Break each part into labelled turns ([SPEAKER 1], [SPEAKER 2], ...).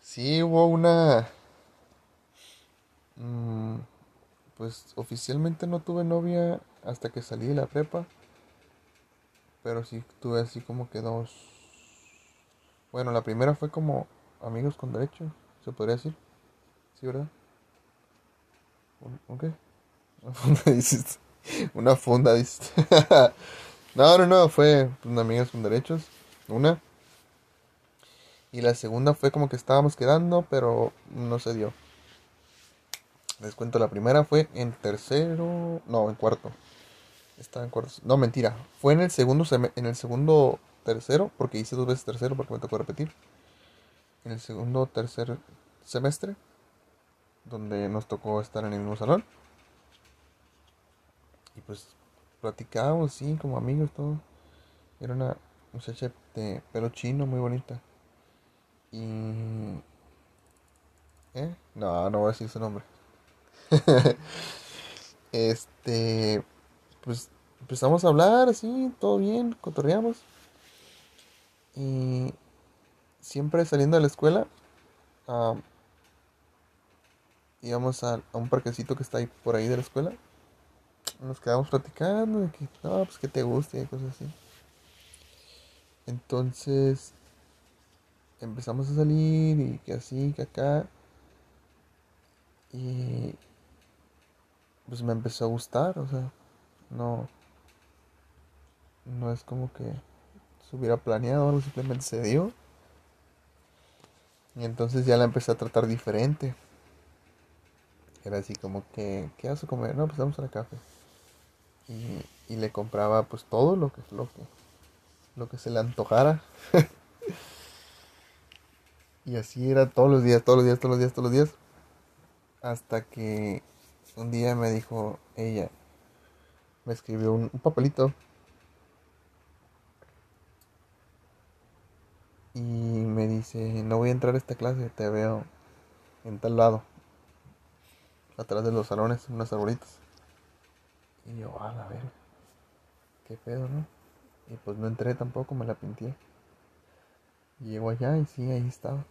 [SPEAKER 1] Sí, hubo una... mm, pues oficialmente no tuve novia hasta que salí de la prepa, pero sí tuve así como que dos... Bueno, la primera fue como amigos con derecho, se podría decir. Sí, ¿verdad? ¿Un, qué? Una funda, dices. Una funda, dices. No, no, no, fue pues, amigos con derechos. Una. Y la segunda fue como que estábamos quedando, pero no se dio. Les cuento, la primera fue en tercero, no, en cuarto. Estaba en cuarto. No, mentira. Fue en el segundo en el segundo tercero, porque hice dos veces tercero porque me tocó repetir. En el segundo tercer semestre, donde nos tocó estar en el mismo salón. Y pues platicábamos, sí, como amigos, todo. Era una muchacha de pelo chino, muy bonita. Y... ¿Eh? No, no voy a decir su nombre. Este, pues empezamos a hablar así, todo bien, cotorreamos. Y siempre saliendo de la escuela, ah, íbamos a, a un parquecito que está ahí por ahí de la escuela. Nos quedamos platicando de que, no, pues que te guste y cosas así. Entonces empezamos a salir y que así, que acá. Y pues me empezó a gustar, o sea, no, no es como que se hubiera planeado, algo simplemente se dio. Y entonces ya la empecé a tratar diferente. Era así como que, ¿qué vas a comer? No, pues vamos a la café. Y, y le compraba pues todo lo que, lo que, lo que se le antojara. Y así era todos los días, todos los días, todos los días, todos los días. Hasta que un día me dijo ella, me escribió un, papelito y me dice, no voy a entrar a esta clase, te veo en tal lado, atrás de los salones, unas arbolitas. Y yo, a la ver, qué pedo, ¿no? Y pues no entré tampoco, me la pinté. Llego allá y sí, ahí estaba.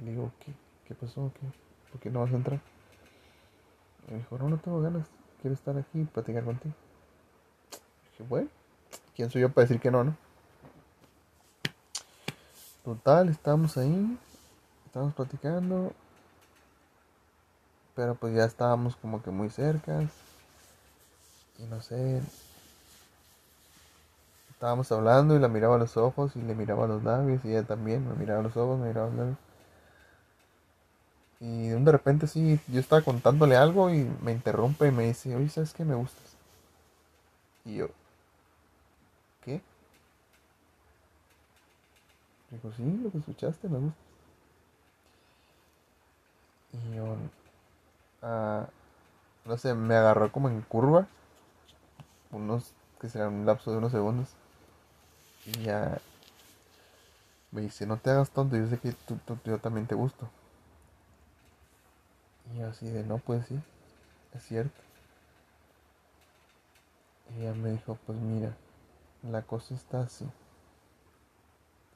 [SPEAKER 1] Y le digo, ¿qué, qué pasó? ¿Qué? ¿Por qué no vas a entrar? Me dijo, no, no tengo ganas, quiero estar aquí y platicar contigo. dije, bueno, ¿quién soy yo para decir que no, no? Total, estábamos ahí, estábamos platicando, pero pues ya estábamos como que muy cerca. Y no sé, estábamos hablando y la miraba a los ojos y le miraba a los labios y ella también me miraba a los ojos, me miraba a los labios. Y de repente sí, yo estaba contándole algo y me interrumpe y me dice, oye, ¿sabes qué me gustas? Y yo, ¿qué? Dijo, sí, lo que escuchaste me gusta. Y yo, ah, no sé, me agarró como en curva, unos, que serán un lapso de unos segundos. Y ya me dice, no te hagas tonto, yo sé que tú, tú- yo también te gusto. Y así de, no, pues sí, es cierto. Y ella me dijo, pues mira, la cosa está así.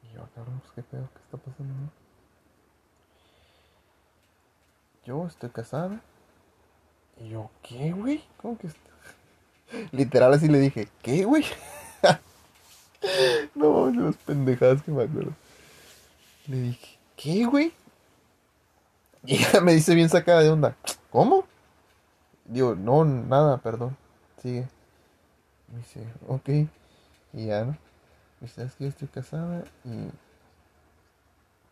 [SPEAKER 1] Y yo, "Ah, cabrón, pues qué pedo, qué está pasando, no? Yo estoy casada. Y yo, ¿qué, güey? ¿Cómo que está? Literal así le dije, ¿qué, güey? No, las pendejadas que me acuerdo. Le dije, ¿qué, güey? Y ella me dice bien sacada de onda, ¿cómo? Digo, no, nada, perdón. Sigue. Me dice, ok. Y ya, ¿no? Me dice, es que yo estoy casada y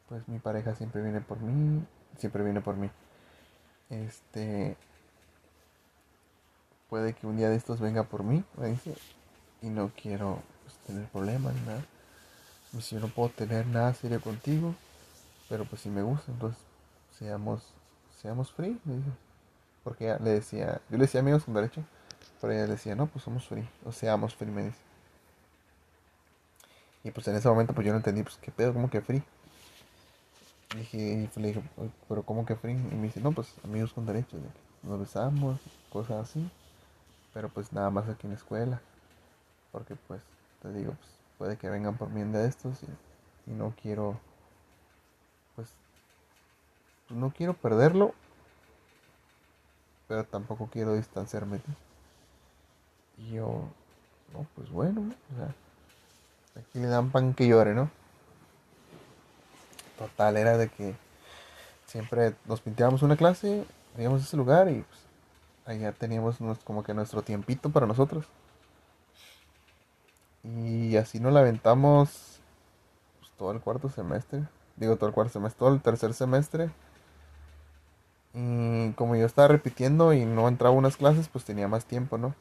[SPEAKER 1] pues mi pareja siempre viene por mí, siempre viene por mí. Este, puede que un día de estos venga por mí, me dice, y no quiero pues, tener problemas ni nada. Me dice, yo no puedo tener nada serio contigo, pero pues si me gusta, entonces seamos, seamos free, me dijo. Porque ella le decía, yo le decía amigos con derecho, pero ella decía, no, pues somos free, o seamos free, me dice. Y pues en ese momento pues yo no entendí, pues qué pedo, ¿cómo que free? Y dije, pues, le dije, "Oye, pero ¿cómo que free? Y me dice, no, pues amigos con derecho, nos besamos, cosas así, pero pues nada más aquí en la escuela, porque pues te digo, pues puede que vengan por mí día de estos y no quiero, pues, pues no quiero perderlo, pero tampoco quiero distanciarme. Y yo, no, pues bueno, o sea, aquí le dan pan que llore, ¿no? Total, era de que siempre nos pintábamos una clase, íbamos a ese lugar y pues, allá teníamos como que nuestro tiempito para nosotros. Y así nos la aventamos pues, todo el cuarto semestre. Digo todo el cuarto semestre, todo el tercer semestre. Y como yo estaba repitiendo y no entraba unas clases, pues tenía más tiempo, ¿no?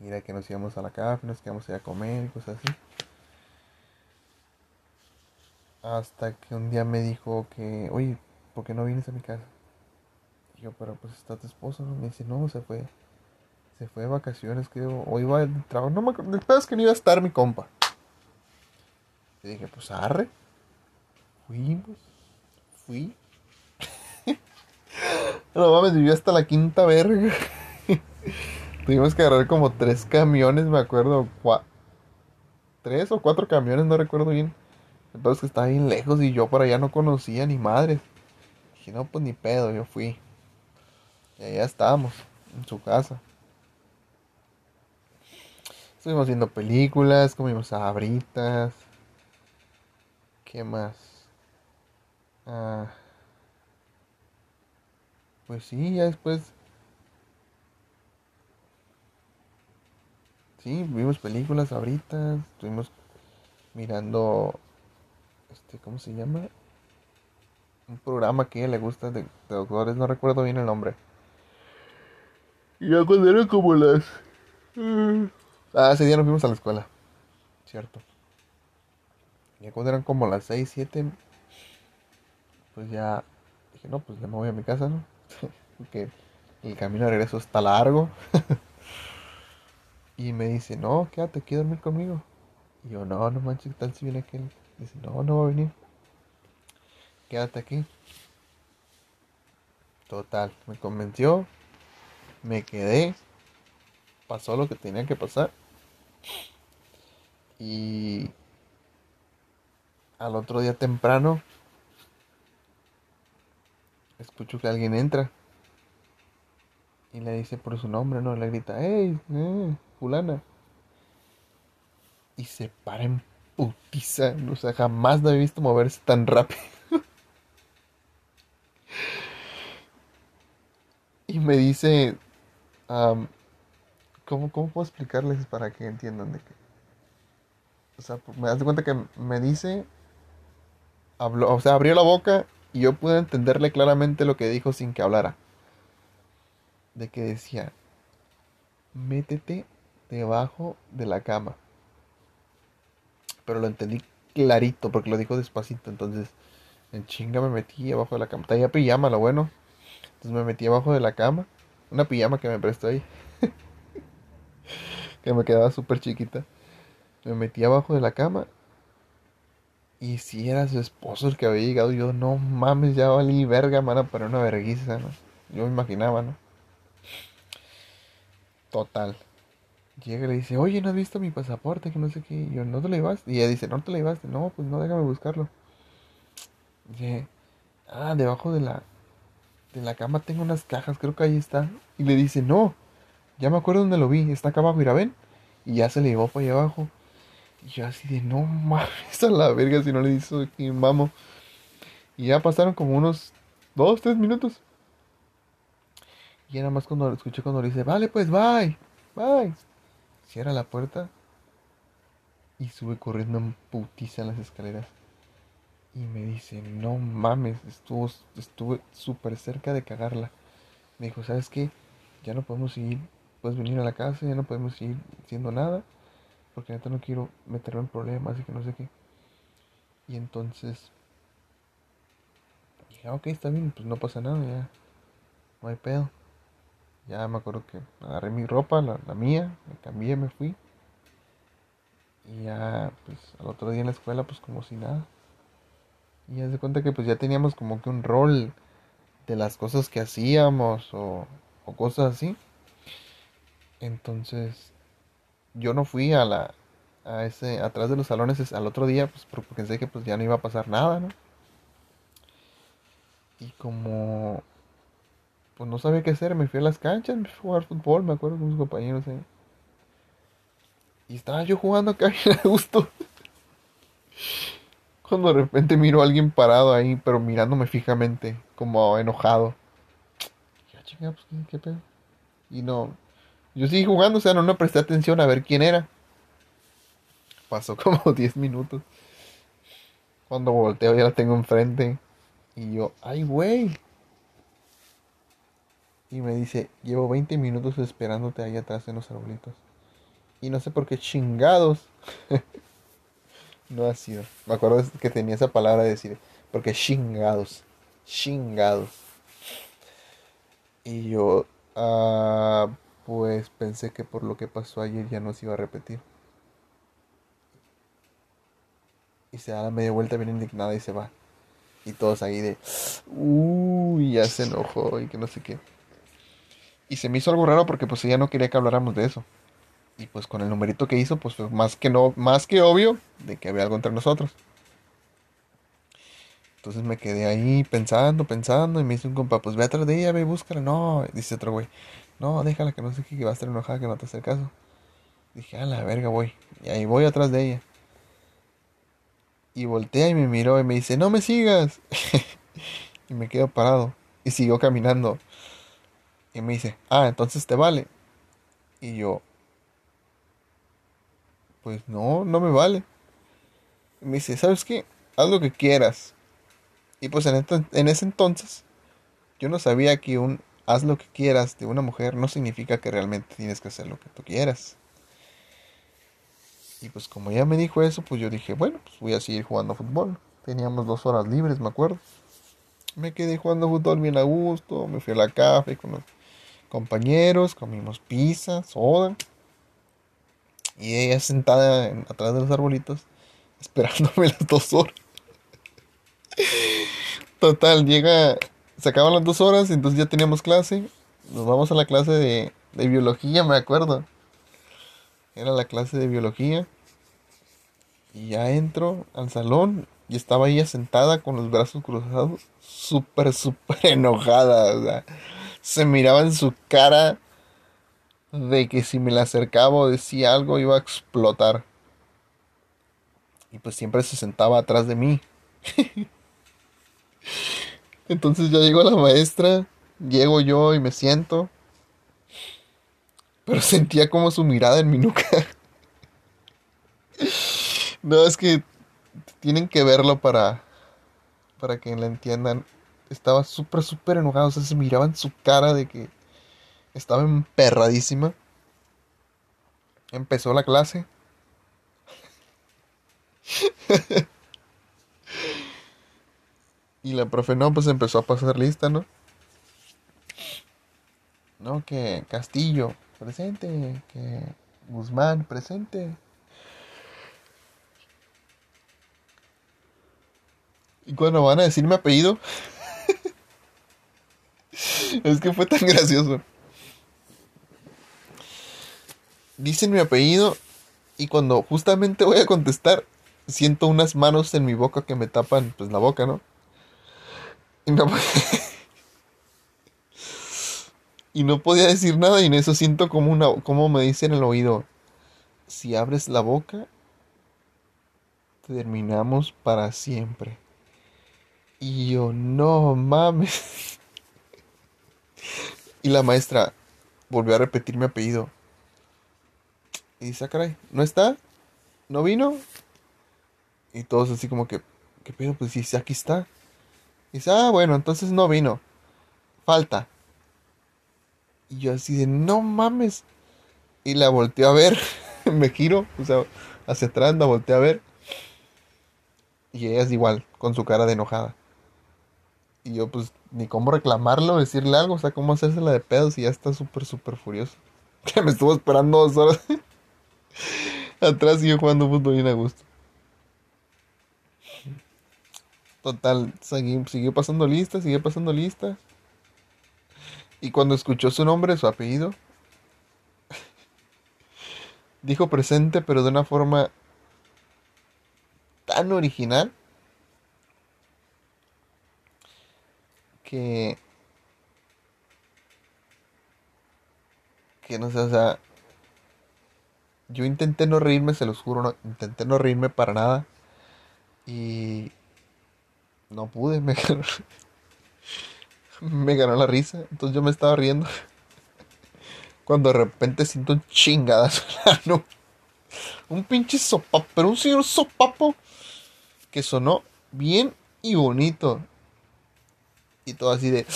[SPEAKER 1] Y era que nos íbamos a la café, nos quedamos a comer y cosas así. Hasta que un día me dijo que, oye, ¿por qué no vienes a mi casa? Y yo, pero pues está tu esposo, ¿no? Me dice, no, se fue. Se fue de vacaciones, creo. O iba al trabajo. No me acuerdo. Es que no iba a estar mi compa. Y dije, pues arre. Fuimos. Fui. No mames, viví hasta la quinta verga. Tuvimos que agarrar como tres camiones, me acuerdo. Tres o cuatro camiones, no recuerdo bien. Entonces que estaba bien lejos y yo por allá no conocía ni madres. Dije, no, pues ni pedo, yo fui. Y allá estábamos, en su casa. Estuvimos viendo películas, comimos sabritas. ¿Qué más? Ah, pues sí, ya después. Sí, vimos películas ahorita. Estuvimos mirando este, ¿cómo se llama? Un programa que a ella le gusta de, doctores, no recuerdo bien el nombre. Y ya cuando eran como las... Ah, ese día nos fuimos a la escuela, cierto. Ya cuando eran como las 6, 7, pues ya dije, no, pues ya me voy a mi casa, ¿no? Porque el camino de regreso está largo. y me dice, no, quédate aquí dormir conmigo. Y yo, no, no manches, ¿qué tal si viene aquel? Dice, no, no va a venir. Quédate aquí. Total, me convenció. Me quedé. Pasó lo que tenía que pasar. Y al otro día temprano escucho que alguien entra y le dice por su nombre, ¿no? Le grita, ¡Hey! Eh, fulana! Y se para en putiza. O sea, jamás la he visto moverse tan rápido. y me dice, ¿cómo, puedo explicarles para que entiendan de qué? O sea, me das cuenta que me dice, habló, o sea, abrió la boca y yo pude entenderle claramente lo que dijo sin que hablara. De que decía, métete debajo de la cama pero lo entendí clarito porque lo dijo despacito. Entonces, en chinga me metí abajo de la cama. Traía pijama, lo bueno. Entonces me metí abajo de la cama. Una pijama que me prestó ahí. que me quedaba súper chiquita. Me metí abajo de la cama. Y si era su esposo el que había llegado, yo no mames, ya valí verga, mano, para una verguiza, ¿no? Yo me imaginaba, ¿no? Total llega y le dice, oye, ¿no has visto mi pasaporte? Que no sé qué. Y yo, ¿no te lo llevaste? Y ella dice, ¿no te lo llevaste? No, pues no, déjame buscarlo. dice, ah, debajo de la, de la cama tengo unas cajas, creo que ahí está. Y le dice, no, ya me acuerdo dónde lo vi, está acá abajo, mira, ven. Y ya se le llevó para allá abajo. Y yo así de, no mames, a la verga si no le hizo aquí, vamos. Y ya pasaron como unos dos, tres minutos. Y nada más cuando escuché cuando le dice, vale, pues bye, bye cierra la puerta y sube corriendo en putiza las escaleras. Y me dice, no mames, estuvo, estuve súper cerca de cagarla. Me dijo, ¿sabes qué? Ya no podemos seguir, puedes venir a la casa, ya no podemos seguir haciendo nada, porque neta no quiero meterme en problemas y que no sé qué. Y entonces dije, ah, ok, está bien, pues no pasa nada, ya, no hay pedo. Ya me acuerdo que agarré mi ropa, la, mía, me cambié, me fui. Y ya, pues al otro día en la escuela, pues como si nada. Y ya se cuenta que pues ya teníamos como que un rol de las cosas que hacíamos o, o cosas así. Entonces, yo no fui a la, a ese, atrás de los salones al otro día, pues porque pensé que pues ya no iba a pasar nada, ¿no? Y como pues no sabía qué hacer, me fui a las canchas, me fui a jugar fútbol, me acuerdo con mis compañeros ahí. Y estaba yo jugando acá bien a gusto. Cuando de repente miro a alguien parado ahí, pero mirándome fijamente, como enojado. Ya chinga, pues ¿qué, pedo. Y no. Yo seguí jugando, o sea, no, no presté atención a ver quién era. Pasó como 10 minutos. Cuando volteo ya la tengo enfrente. Y yo, ay, güey. Y me dice, llevo 20 minutos esperándote ahí atrás en los arbolitos. Y no sé por qué chingados. no ha sido. Me acuerdo que tenía esa palabra de decir, porque chingados. Chingados. Y yo, ah, pues pensé que por lo que pasó ayer ya no se iba a repetir. Y se da la media vuelta bien indignada y se va. Y todos ahí de, uy, ya se enojó y que no sé qué. Y se me hizo algo raro porque pues ella no quería que habláramos de eso. Y pues con el numerito que hizo, pues más que no, más que obvio de que había algo entre nosotros. Entonces me quedé ahí pensando, pensando, y me dice un compa, pues ve atrás de ella, ve, búscala. No, dice otro güey, no, déjala que no sé qué, va a estar enojada, que no te hace caso. Dije, a la verga, voy. Y ahí voy atrás de ella. Y voltea y me miró y me dice, no me sigas. y me quedo parado. Y siguió caminando. Y me dice, ah, entonces te vale. Y yo, pues no, no me vale. me dice, ¿sabes qué? Haz lo que quieras. Y pues en, en ese entonces yo no sabía que un haz lo que quieras de una mujer no significa que realmente tienes que hacer lo que tú quieras. Y pues como ella me dijo eso, pues yo dije, bueno, pues voy a seguir jugando fútbol. Teníamos dos horas libres, me acuerdo. Me quedé jugando fútbol bien a gusto, me fui a la café con los compañeros, comimos pizza, soda. Y ella sentada atrás de los arbolitos, esperándome las dos horas. Total, llega, se acaban las dos horas, entonces ya teníamos clase. Nos vamos a la clase de, de biología, me acuerdo. Era la clase de biología. Y ya entro al salón y estaba ella sentada con los brazos cruzados, súper, súper enojada. O sea, se miraba en su cara de que si me la acercaba o decía algo iba a explotar. Y pues siempre se sentaba atrás de mí. Entonces ya llegó la maestra, llego yo y me siento. Pero sentía como su mirada en mi nuca. no, es que tienen que verlo para, para que la entiendan. Estaba súper, súper enojado. O sea, se miraba en su cara de que estaba emperradísima. Empezó la clase. y la profe no, pues empezó a pasar lista, ¿no? No, que Castillo, presente. Que Guzmán, presente. Y cuando van a decir mi apellido, es que fue tan gracioso. dicen mi apellido y cuando justamente voy a contestar, siento unas manos en mi boca que me tapan pues la boca, ¿no? Y no, podía decir nada y en eso siento como una como me dice en el oído, si abres la boca terminamos para siempre. Y yo, no mames. Y la maestra volvió a repetir mi apellido. Y dice, ah, caray, ¿no está? ¿No vino? Y todos así como que, ¿qué pedo? Pues dice, aquí está. Y dice, ah, bueno, entonces no vino. Falta. Y yo así de, no mames. Y la volteé a ver. Me giro, o sea, hacia atrás la volteé a ver. Y ella es igual, con su cara de enojada. Y yo pues ni cómo reclamarlo, decirle algo, o sea, cómo hacerse la de pedos y ya está súper, súper furioso. Que me estuvo esperando dos horas. Atrás sigue jugando fútbol bien a gusto. Total, siguió pasando lista, siguió pasando lista. Y cuando escuchó su nombre, su apellido, dijo presente, pero de una forma tan original que que no sé, o sea, yo intenté no reírme, se los juro, no, intenté no reírme para nada y no pude, me ganó, me ganó la risa, entonces yo me estaba riendo cuando de repente siento un chingadazo no, un pinche sopapo, pero un señor sopapo que sonó bien y bonito. Y todo así de...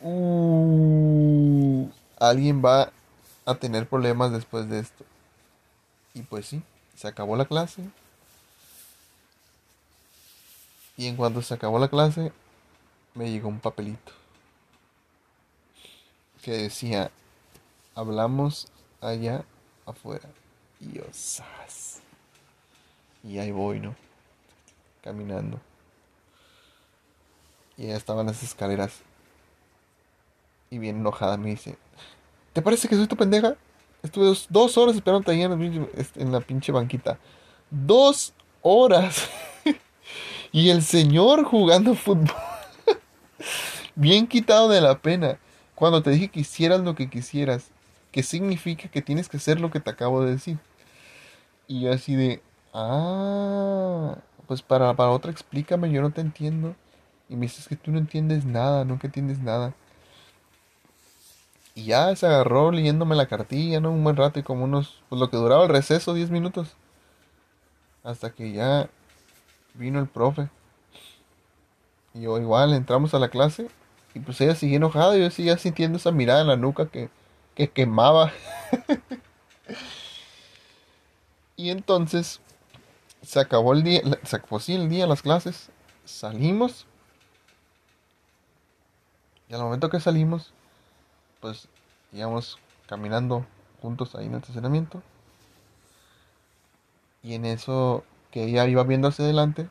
[SPEAKER 1] Uh, alguien va a tener problemas después de esto. Y pues sí, se acabó la clase. Y en cuanto se acabó la clase, me llegó un papelito. Que decía, hablamos allá afuera. Y yo, Y ahí voy, ¿no? caminando. Y ella estaba en las escaleras. Y bien enojada me dice, ¿te parece que soy tu pendeja? Estuve dos, horas esperando ahí en la, pinche, banquita. Dos horas. y el señor jugando fútbol. bien quitado de la pena. Cuando te dije que hicieras lo que quisieras. ¿Qué significa que tienes que hacer lo que te acabo de decir? Y yo así de... Ah pues para, para otra explícame, yo no te entiendo. Y me dices que tú no entiendes nada, nunca entiendes nada. Y ya se agarró leyéndome la cartilla, ¿no? Un buen rato y como unos, pues lo que duraba el receso, 10 minutos. Hasta que ya vino el profe. Y yo igual entramos a la clase y pues ella sigue enojada yo seguía sintiendo esa mirada en la nuca que, que quemaba. y entonces se acabó el día, se acabó sí, el día, las clases, salimos. Y al momento que salimos, pues íbamos caminando juntos ahí en el estacionamiento. Y en eso que ella iba viendo hacia adelante,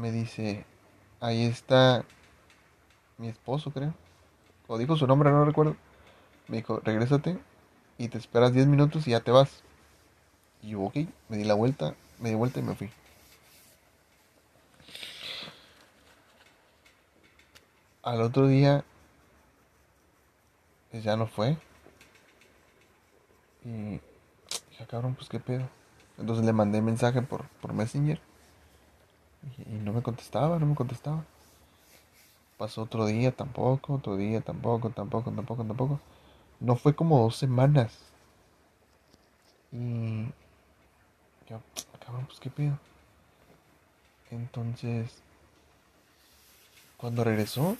[SPEAKER 1] me dice, ahí está mi esposo, creo. O dijo su nombre, no recuerdo. Me dijo, regrésate y te esperas 10 minutos y ya te vas. Y yo, ok, me di la vuelta, me di vuelta y me fui. Al otro día, pues ya no fue. Y ya cabrón, pues qué pedo. Entonces le mandé mensaje por, por Messenger. Y, no me contestaba, no me contestaba. Pasó otro día tampoco, otro día tampoco, tampoco, tampoco, tampoco. No fue como dos semanas. Y yo, cabrón, pues qué pido. Entonces, cuando regresó,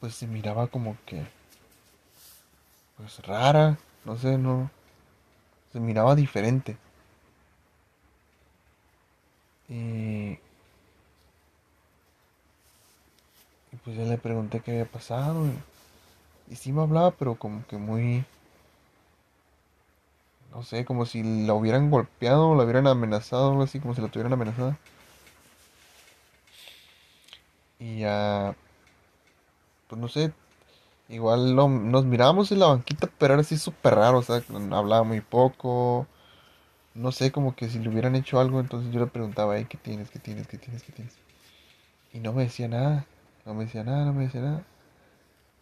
[SPEAKER 1] pues se miraba como que, pues rara, no sé, no, se miraba diferente. Y, y pues ya le pregunté qué había pasado. Y, y sí me hablaba, pero como que muy no sé, como si la hubieran golpeado, la hubieran amenazado, algo así, como si la tuvieran amenazada. Y ya, pues no sé, igual nos mirábamos en la banquita, pero era así súper raro, o sea, hablaba muy poco. No sé, como que si le hubieran hecho algo, entonces yo le preguntaba, ¿qué tienes? ¿Qué tienes? ¿Qué tienes? ¿Qué tienes? Y no me decía nada, no me decía nada, no me decía nada.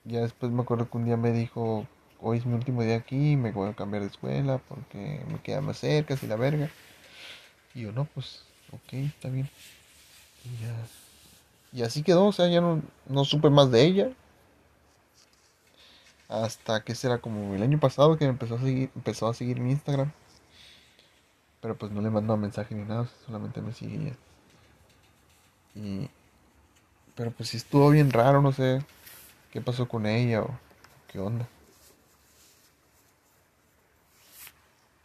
[SPEAKER 1] Ya después me acuerdo que un día me dijo, hoy es mi último día aquí, me voy a cambiar de escuela porque me queda más cerca, así la verga. Y yo, no, pues, ok, está bien. Y ya. Y así quedó, o sea, ya no, no supe más de ella. Hasta que será como el año pasado que me empezó a seguir, empezó a seguir mi Instagram. Pero pues no le mandó mensaje ni nada, solamente me seguía. Y. Pero pues sí estuvo bien raro, no sé qué pasó con ella o qué onda.